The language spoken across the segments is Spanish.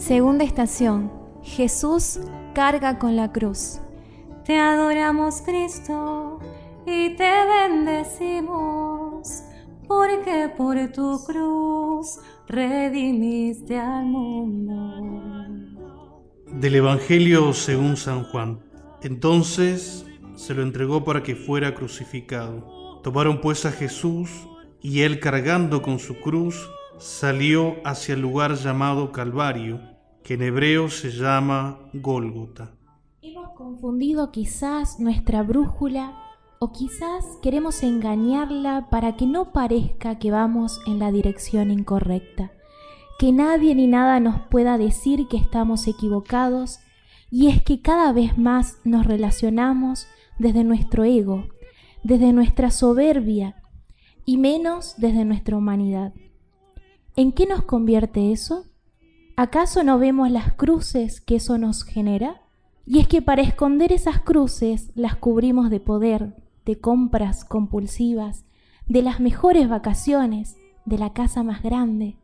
Segunda estación. Jesús carga con la cruz. Te adoramos Cristo y te bendecimos, porque por tu cruz redimiste al mundo. Del Evangelio según San Juan. Entonces se lo entregó para que fuera crucificado. Tomaron pues a Jesús y él cargando con su cruz salió hacia el lugar llamado Calvario, que en hebreo se llama Gólgota. Hemos confundido quizás nuestra brújula o quizás queremos engañarla para que no parezca que vamos en la dirección incorrecta, que nadie ni nada nos pueda decir que estamos equivocados, y es que cada vez más nos relacionamos desde nuestro ego, desde nuestra soberbia y menos desde nuestra humanidad. ¿En qué nos convierte eso? ¿Acaso no vemos las cruces que eso nos genera? Y es que para esconder esas cruces las cubrimos de poder, de compras compulsivas, de las mejores vacaciones, de la casa más grande.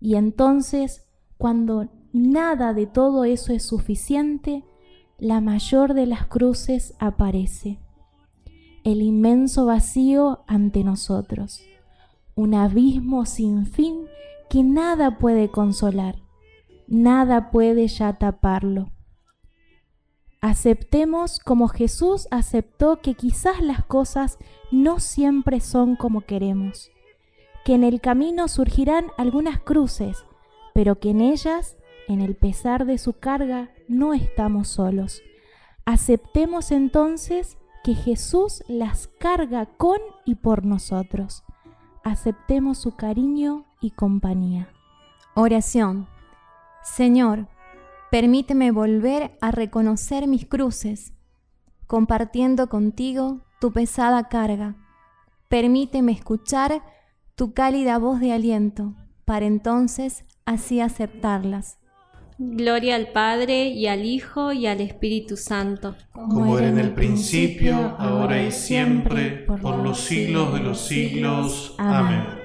Y entonces, cuando nada de todo eso es suficiente, la mayor de las cruces aparece, el inmenso vacío ante nosotros, un abismo sin fin que nada puede consolar, nada puede ya taparlo. Aceptemos como Jesús aceptó que quizás las cosas no siempre son como queremos, que en el camino surgirán algunas cruces, pero que en ellas, en el pesar de su carga, no estamos solos. Aceptemos entonces que Jesús las carga con y por nosotros. Aceptemos su cariño y compañía. Oración. Señor, permíteme volver a reconocer mis cruces, compartiendo contigo tu pesada carga. Permíteme escuchar tu cálida voz de aliento, para entonces así aceptarlas. Gloria al Padre y al Hijo y al Espíritu Santo. Como era en el principio, ahora y siempre, por los siglos de los siglos. Amén.